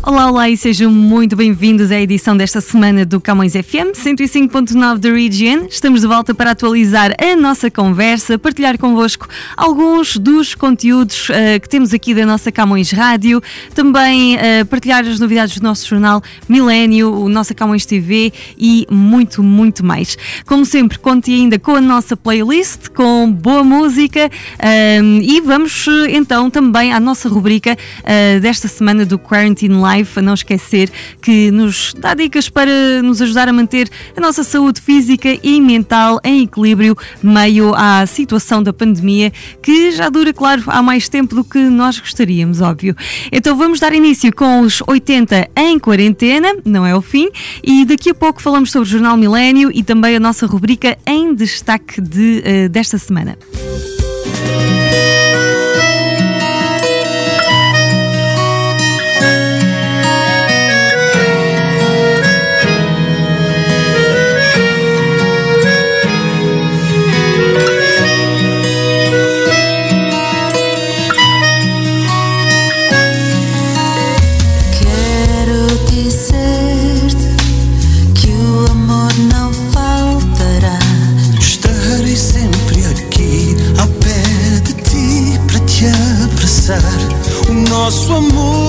Olá, olá e sejam muito bem-vindos à edição desta semana do Camões FM 105.9 da Region. Estamos de volta para atualizar a nossa conversa, partilhar convosco alguns dos conteúdos uh, que temos aqui da nossa Camões Rádio, também uh, partilhar as novidades do nosso jornal Milênio, o nossa Camões TV e muito, muito mais. Como sempre, conte ainda com a nossa playlist, com boa música uh, e vamos então também à nossa rubrica desta semana do Quarantine Live A não esquecer que nos dá dicas para nos ajudar a manter a nossa saúde física e mental em equilíbrio meio à situação da pandemia, que já dura, claro, há mais tempo do que nós gostaríamos, óbvio. Então vamos dar início com os 80 em quarentena, não é o fim, e daqui a pouco falamos sobre o Jornal Milênio e também a nossa rubrica em destaque de, uh, desta semana. Nosso amor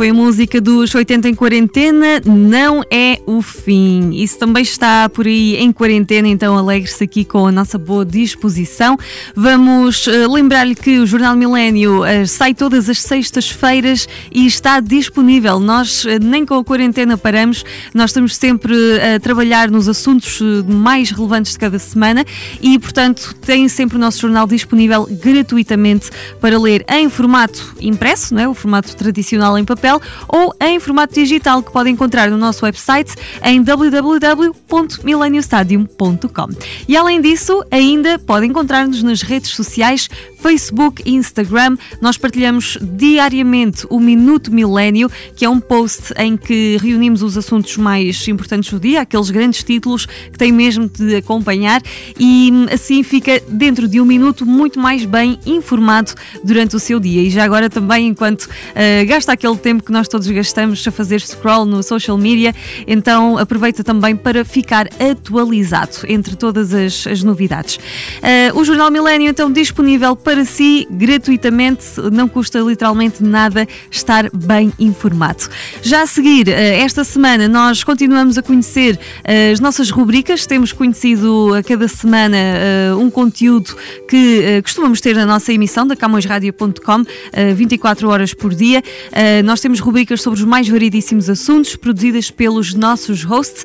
foi a música dos 80 em quarentena, não é o fim. Isso também está por aí em quarentena, então alegre-se aqui com a nossa boa disposição. Vamos uh, lembrar-lhe que o Jornal Milênio uh, sai todas as sextas-feiras e está disponível. Nós uh, nem com a quarentena paramos, nós estamos sempre a trabalhar nos assuntos mais relevantes de cada semana e, portanto, tem sempre o nosso jornal disponível gratuitamente para ler em formato impresso, não é? o formato tradicional em papel, ou em formato digital que pode encontrar no nosso website em www.mileniostadium.com. E além disso, ainda pode encontrar-nos nas redes sociais Facebook e Instagram. Nós partilhamos diariamente o Minuto Milênio, que é um post em que reunimos os assuntos mais importantes do dia, aqueles grandes títulos que tem mesmo de acompanhar e assim fica dentro de um minuto muito mais bem informado durante o seu dia. E já agora também, enquanto uh, gasta aquele tempo que nós todos gastamos a fazer scroll no social media, então aproveita também para ficar atualizado entre todas as, as novidades. Uh, o Jornal Milênio, então, disponível para si gratuitamente, não custa literalmente nada estar bem informado. Já a seguir, uh, esta semana, nós continuamos a conhecer as nossas rubricas, temos conhecido a cada semana um conteúdo que costumamos ter na nossa emissão da camõesradio.com 24 horas por dia. Nós temos rubricas sobre os mais variedíssimos assuntos produzidas pelos nossos hosts.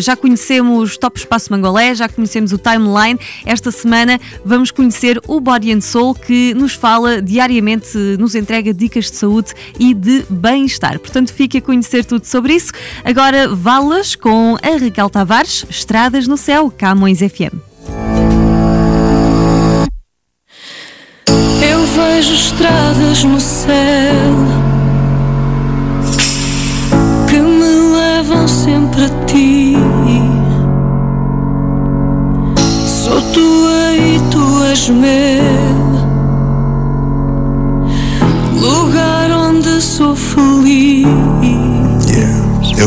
Já conhecemos Top Espaço Mangolé, já conhecemos o Timeline. Esta semana vamos conhecer o Body and Soul que nos fala diariamente, nos entrega dicas de saúde e de bem-estar. Portanto, fique a conhecer tudo sobre isso. Agora, valas com a Raquel Tavares, Estradas no Céu, Camões FM. Eu vejo estradas no céu que me levam sempre a ti. Sou tua e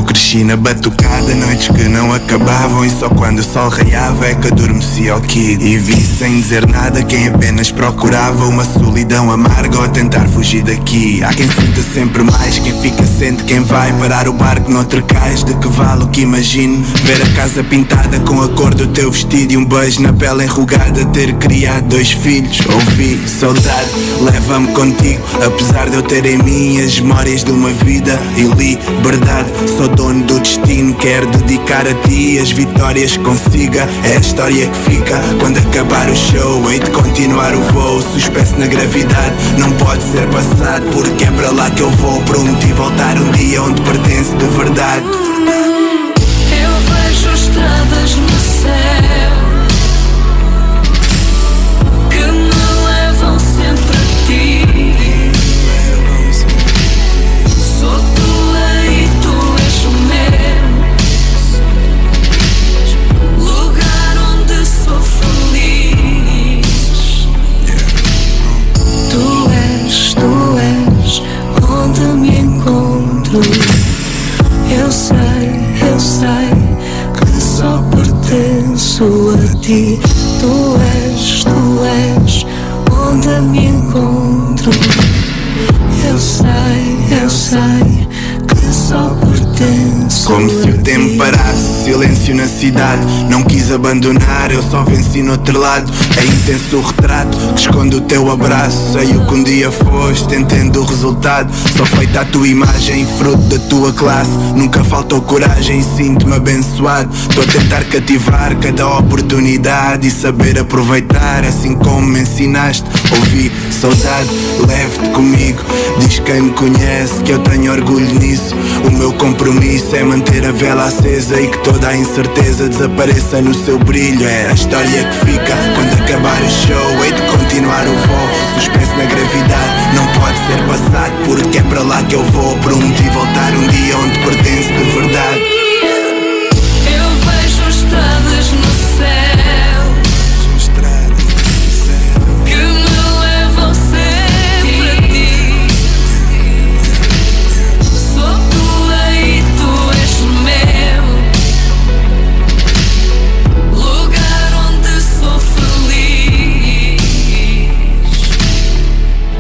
Eu cresci na batucada, noites que não acabavam E só quando o sol raiava é que adormecia o kid. E vi sem dizer nada quem apenas procurava Uma solidão amarga ou tentar fugir daqui. Há quem sinta sempre mais, quem fica sente quem vai Parar o barco noutro cais, de que vale o que imagino? Ver a casa pintada com a cor do teu vestido E um beijo na pele enrugada, ter criado dois filhos. Ouvi saudade, leva-me contigo Apesar de eu ter em mim as memórias de uma vida e liberdade Sou dono do destino, quero dedicar a ti as vitórias que consiga. É a história que fica quando acabar o show. Hei de continuar o voo, suspenso na gravidade. Não pode ser passado, porque é para lá que eu vou. Prometi voltar um dia onde pertence de verdade. Abandonar, eu só venci no outro lado. É intenso o retrato que esconde o teu abraço. Sei o que um dia foste, entendo o resultado. Sou feita a tua imagem, fruto da tua classe. Nunca faltou coragem sinto-me abençoado. Estou a tentar cativar cada oportunidade E saber aproveitar, assim como me ensinaste. Ouvi saudade, leve-te comigo. Diz quem me conhece que eu tenho orgulho nisso. O meu compromisso é manter a vela acesa E que toda a incerteza desapareça no seu brilho É a história que fica. Quando acabar o show Hei de continuar o voo, suspenso na gravidade Não pode ser passado porque é para lá que eu vou. Prometi voltar um dia onde pertence de verdade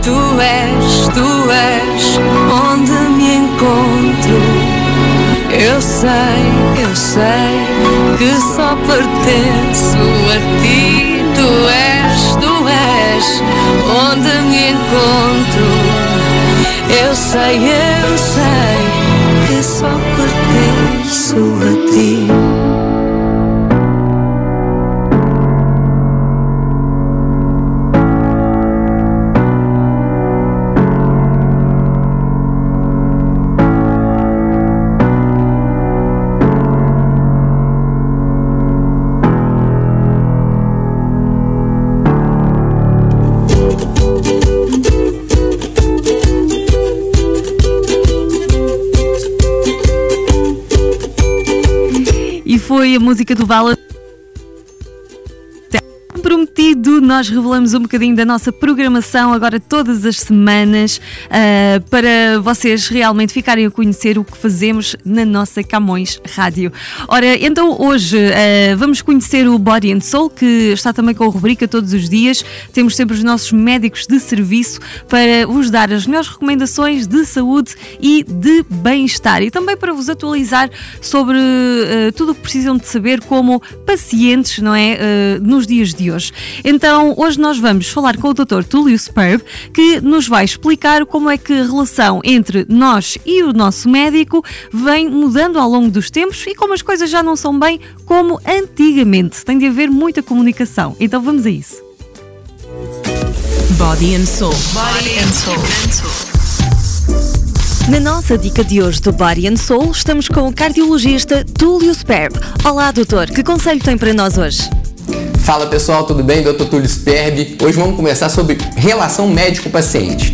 Tu és, tu és onde me encontro. Eu sei, eu sei que só pertenço a ti. Tu és, tu és onde me encontro. Eu sei, eu sei que só pertenço a ti. Foi a música do Vala. Prometido, nós revelamos um bocadinho da nossa programação agora todas as semanas ah, para vocês realmente ficarem a conhecer o que fazemos na nossa Camões Rádio. Ora, então hoje ah, vamos conhecer o Body and Soul, que está também com a rubrica todos os dias. Temos sempre os nossos médicos de serviço para vos dar as melhores recomendações de saúde e de bem-estar e também para vos atualizar sobre ah, tudo o que precisam de saber como pacientes, não é? Nos dias de hoje. Então, hoje nós vamos falar com o Dr. Túlio Sperb, que nos vai explicar como é que a relação entre nós e o nosso médico vem mudando ao longo dos tempos e como as coisas já não são bem como antigamente. Tem de haver muita comunicação. Então, vamos a isso. Body and Soul. Body and Soul. Na nossa dica de hoje do Body and Soul, estamos com o cardiologista Túlio Sperb. Olá, doutor, que conselho tem para nós hoje? Fala pessoal, tudo bem? Dr. Túlio Sperbi. Hoje vamos conversar sobre relação médico-paciente.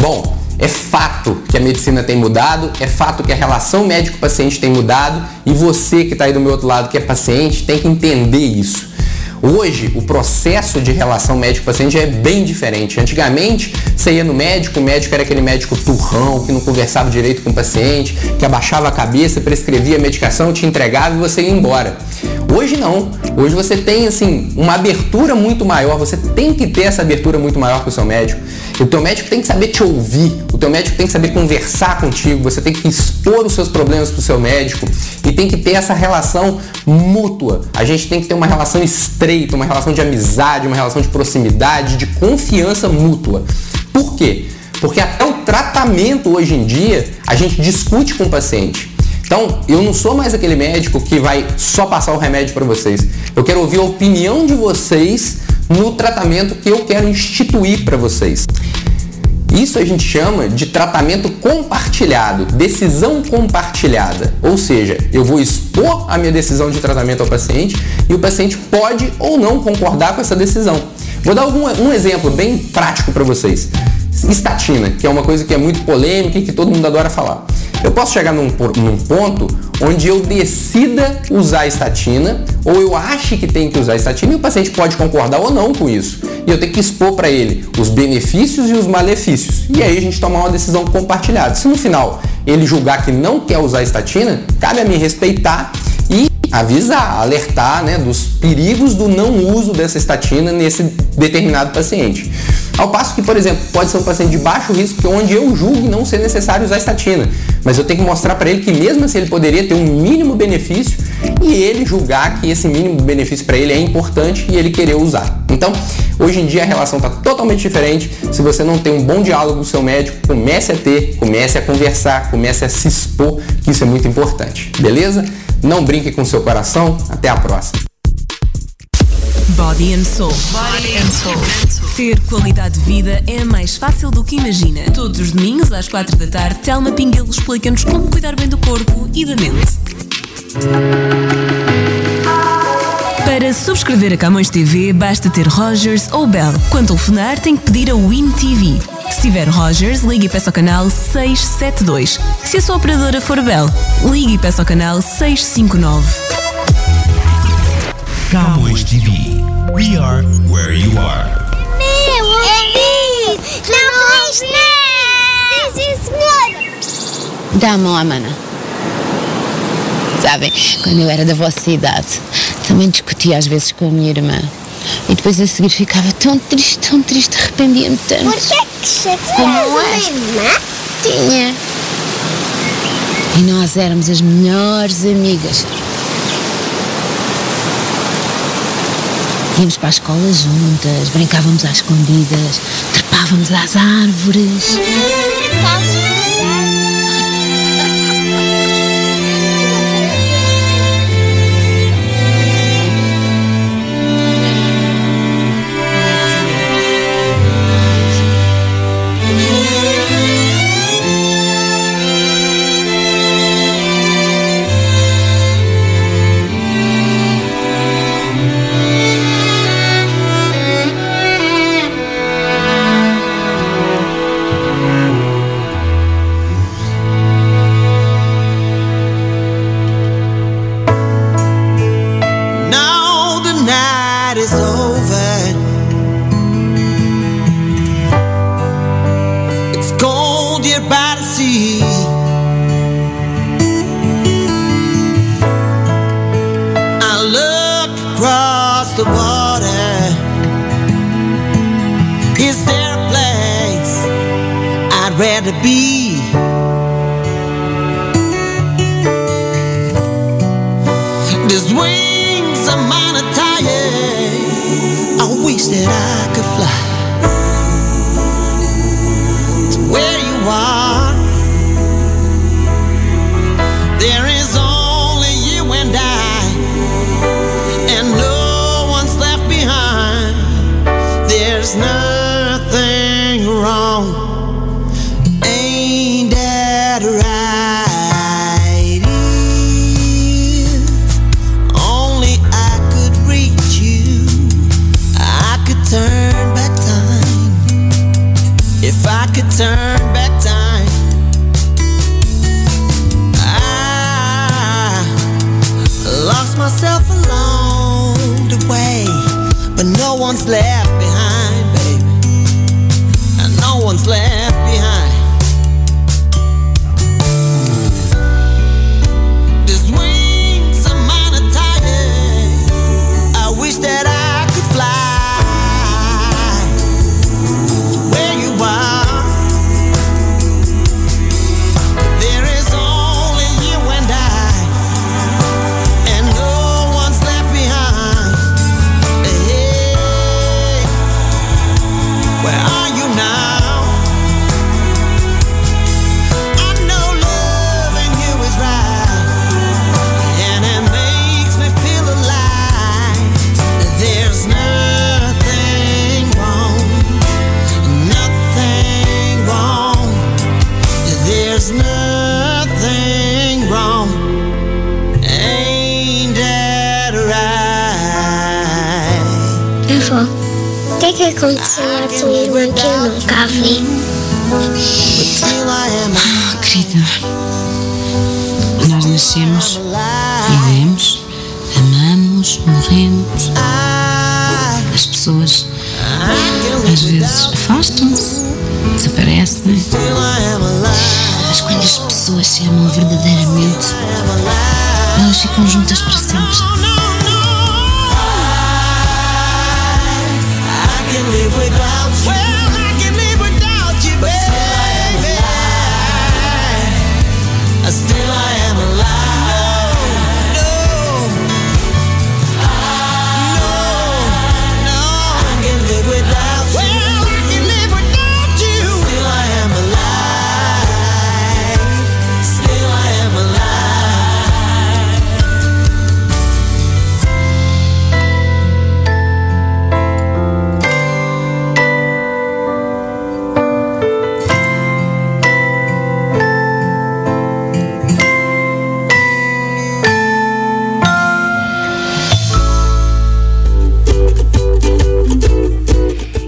Bom, é fato que a medicina tem mudado, é fato que a relação médico-paciente tem mudado e você que está aí do meu outro lado que é paciente tem que entender isso. Hoje, o processo de relação médico-paciente é bem diferente. Antigamente, você ia no médico, o médico era aquele médico turrão, que não conversava direito com o paciente, que abaixava a cabeça, prescrevia a medicação, te entregava e você ia embora. Hoje não. Hoje você tem assim uma abertura muito maior, você tem que ter essa abertura muito maior com o seu médico. O teu médico tem que saber te ouvir, o teu médico tem que saber conversar contigo, você tem que expor os seus problemas para o seu médico e tem que ter essa relação mútua. A gente tem que ter uma relação estreita, uma relação de amizade, uma relação de proximidade, de confiança mútua. Por quê? Porque até o tratamento hoje em dia a gente discute com o paciente. Então, eu não sou mais aquele médico que vai só passar o remédio para vocês. Eu quero ouvir a opinião de vocês no tratamento que eu quero instituir para vocês. Isso a gente chama de tratamento compartilhado, decisão compartilhada. Ou seja, eu vou expor a minha decisão de tratamento ao paciente e o paciente pode ou não concordar com essa decisão. Vou dar algum, um exemplo bem prático para vocês. Estatina, que é uma coisa que é muito polêmica e que todo mundo adora falar. Eu posso chegar num, num, ponto onde eu decida usar estatina ou eu ache que tem que usar estatina e o paciente pode concordar ou não com isso. E eu tenho que expor para ele os benefícios e os malefícios. E aí a gente tomar uma decisão compartilhada. Se no final ele julgar que não quer usar estatina, cabe a mim respeitar avisar, alertar né, dos perigos do não uso dessa estatina nesse determinado paciente. Ao passo que, por exemplo, pode ser um paciente de baixo risco, onde eu julgue não ser necessário usar estatina, mas eu tenho que mostrar para ele que mesmo assim ele poderia ter um mínimo benefício e ele julgar que esse mínimo benefício para ele é importante e ele querer usar. Então, hoje em dia a relação está totalmente diferente. Se você não tem um bom diálogo com o seu médico, comece a ter, comece a conversar, comece a se expor, que isso é muito importante. Beleza? Não brinque com seu coração. Até a próxima. Body and Soul. Body and Soul. Ter qualidade de vida é mais fácil do que imagina. Todos os domingos às quatro da tarde, Telma Pinguelo explica-nos como cuidar bem do corpo e da mente. Para subscrever a Camões TV, basta ter Rogers ou Bell. Quando telefonar, tem que pedir a Win TV. Se tiver Rogers, ligue e peça ao canal 672. Se a sua operadora for Bell, ligue e peça ao canal 659. Camões TV. We are where you are. Meu, ouvi! Camões, não! Sim, senhora! Dá a mão à mana. Sabem, quando eu era da vossa idade, também discutia às vezes com a minha irmã. E depois a seguir ficava tão triste, tão triste, arrependia-me tanto. Por que que chateas Como uma é? irmã? Tinha. E nós éramos as melhores amigas. Íamos para a escola juntas, brincávamos às escondidas, trepávamos às árvores. Às vezes afastam-se, desaparecem. Mas quando as pessoas se amam verdadeiramente, elas ficam juntas para sempre. I can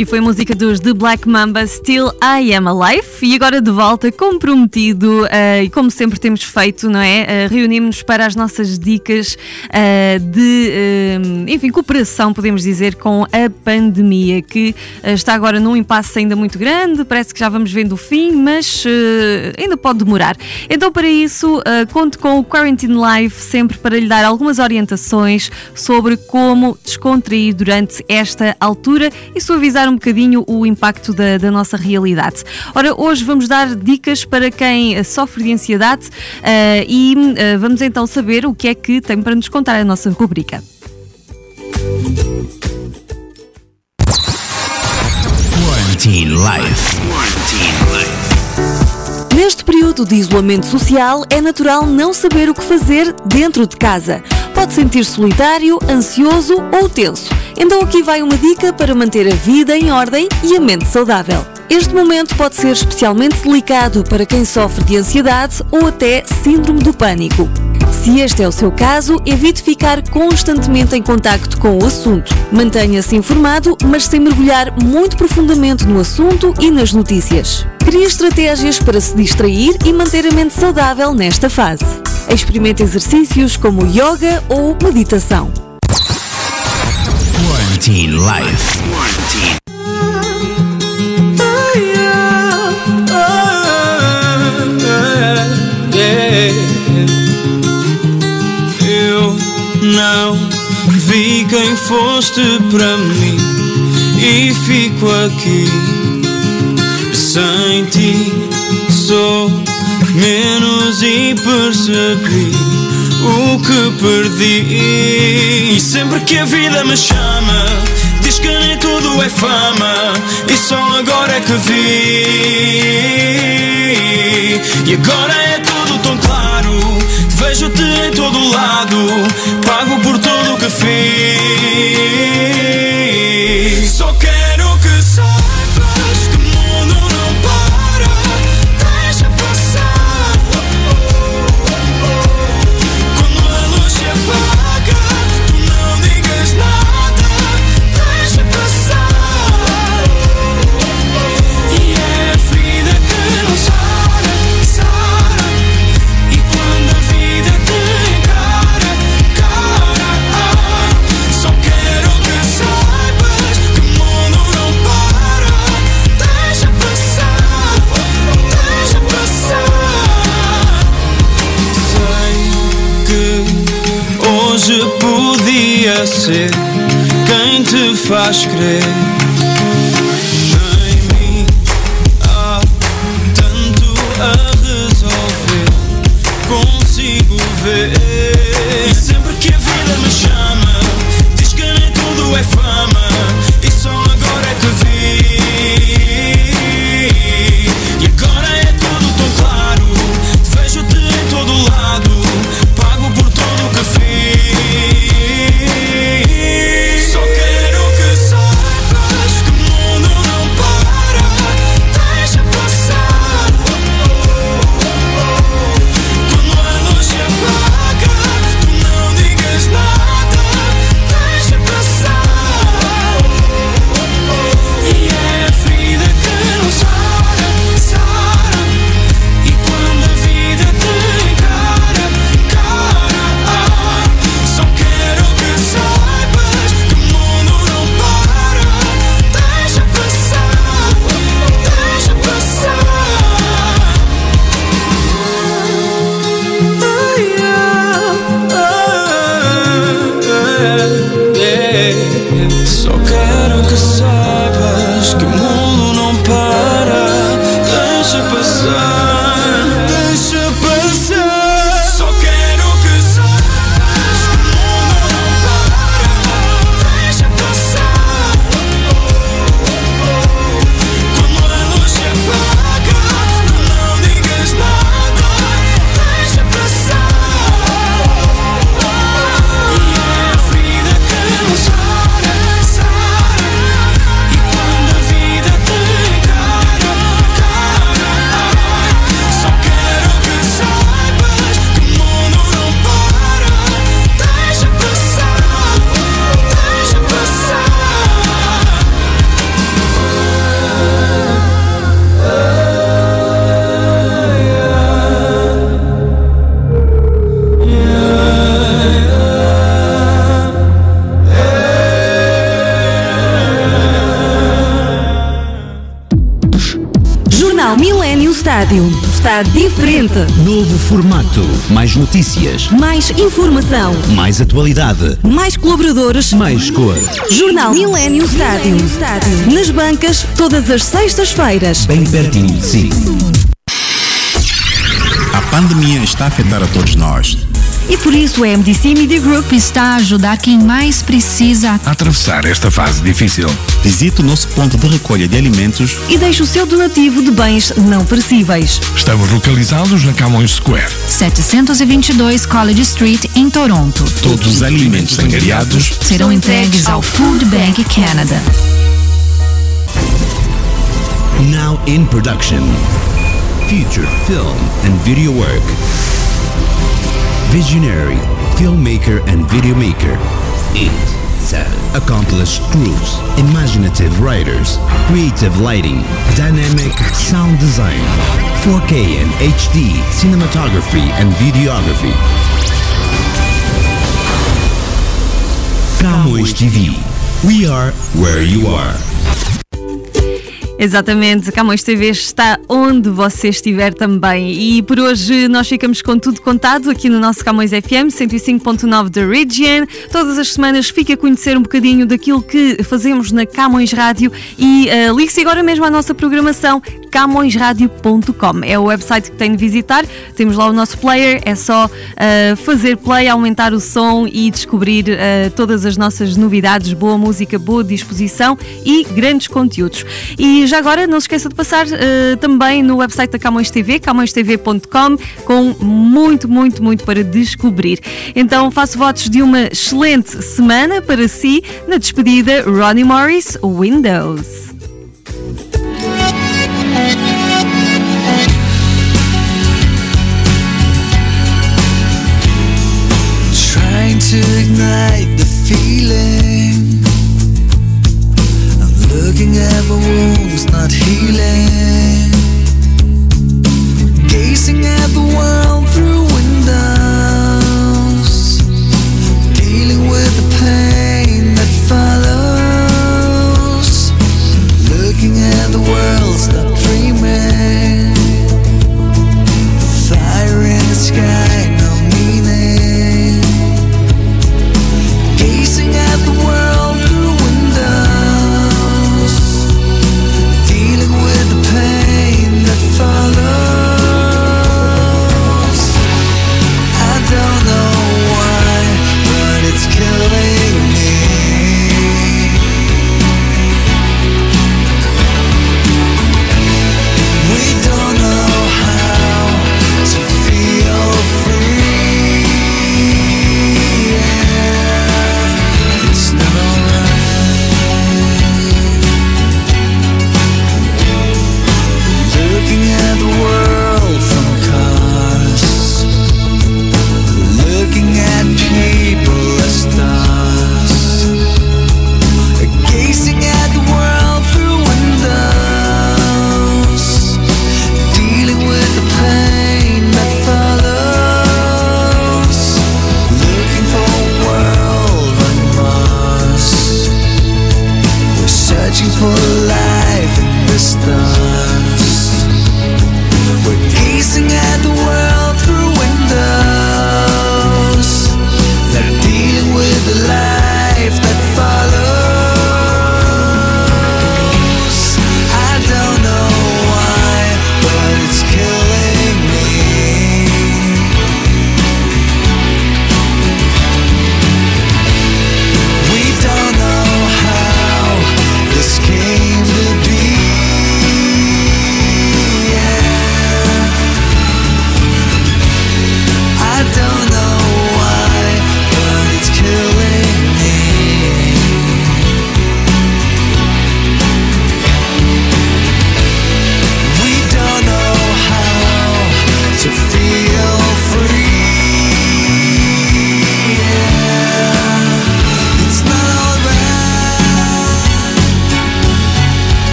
E foi música dos The Black Mamba, Still I Am Alive. E agora de volta, como prometido, eh, e como sempre temos feito, não é? Uh, Reunimos-nos para as nossas dicas eh, de, enfim, cooperação, podemos dizer, com a pandemia, que está agora num impasse ainda muito grande. Parece que já vamos vendo o fim, mas ainda pode demorar. Então, para isso, conto com o Quarantine Live, sempre para lhe dar algumas orientações sobre como descontrair durante esta altura e suavizar um bocadinho o impacto da, da nossa realidade. Ora, hoje vamos dar dicas para quem sofre de ansiedade uh, e uh, vamos então saber o que é que tem para nos contar a nossa rubrica. Quarantine Life. Quarantine Life. Neste período de isolamento social, é natural não saber o que fazer dentro de casa. Pode sentir-se solitário, ansioso ou tenso. Então aqui vai uma dica para manter a vida em ordem e a mente saudável. Este momento pode ser especialmente delicado para quem sofre de ansiedade ou até síndrome do pânico. Se este é o seu caso, evite ficar constantemente em contacto com o assunto. Mantenha-se informado, mas sem mergulhar muito profundamente no assunto e nas notícias. Crie estratégias para se distrair e manter a mente saudável nesta fase. Experimente exercícios como yoga ou meditação. Quarantine Life. Quarantine. Quem foste para mim e fico aqui sem ti. Sou menos e percebi o que perdi. E sempre que a vida me chama, diz que nem tudo é fama. E só agora é que vi. E agora é tudo tão claro. Vejo-te em todo lado, pago por tudo o te Está diferente. Novo formato. Mais notícias. Mais informação. Mais atualidade. Mais colaboradores. Mais cor. Jornal Millennium Estádio. Nas bancas, todas as sextas-feiras. Bem pertinho de si. A pandemia está a afetar a todos nós. E por isso a MDC Media Group está a ajudar quem mais precisa a atravessar esta fase difícil. Visite o nosso ponto de recolha de alimentos e deixe o seu donativo de bens não perecíveis. Estamos localizados na Camões Square, 722 College Street, em Toronto. Todos os alimentos angariados serão entregues ao Food Bank Canada. Now in production. Feature, film, and video work. Visionary, filmmaker and video maker. 8. 7. Accomplished crews, imaginative writers, creative lighting, dynamic sound design, 4K and HD cinematography and videography. Camões TV. We are where you are. Exatamente, Camões TV está onde você estiver também. E por hoje nós ficamos com tudo contado aqui no nosso Camões FM 105.9 da Region. Todas as semanas fica a conhecer um bocadinho daquilo que fazemos na Camões Rádio e uh, ligue-se agora mesmo à nossa programação camõesradio.com. É o website que tem de visitar. Temos lá o nosso player, é só uh, fazer play, aumentar o som e descobrir uh, todas as nossas novidades, boa música, boa disposição e grandes conteúdos. E já agora não se esqueça de passar uh, também no website da Camões TV, camõestv.com, com muito, muito, muito para descobrir. Então faço votos de uma excelente semana para si. Na despedida, Ronnie Morris, Windows. Trying to ignite the feeling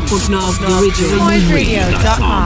106.9 The Original.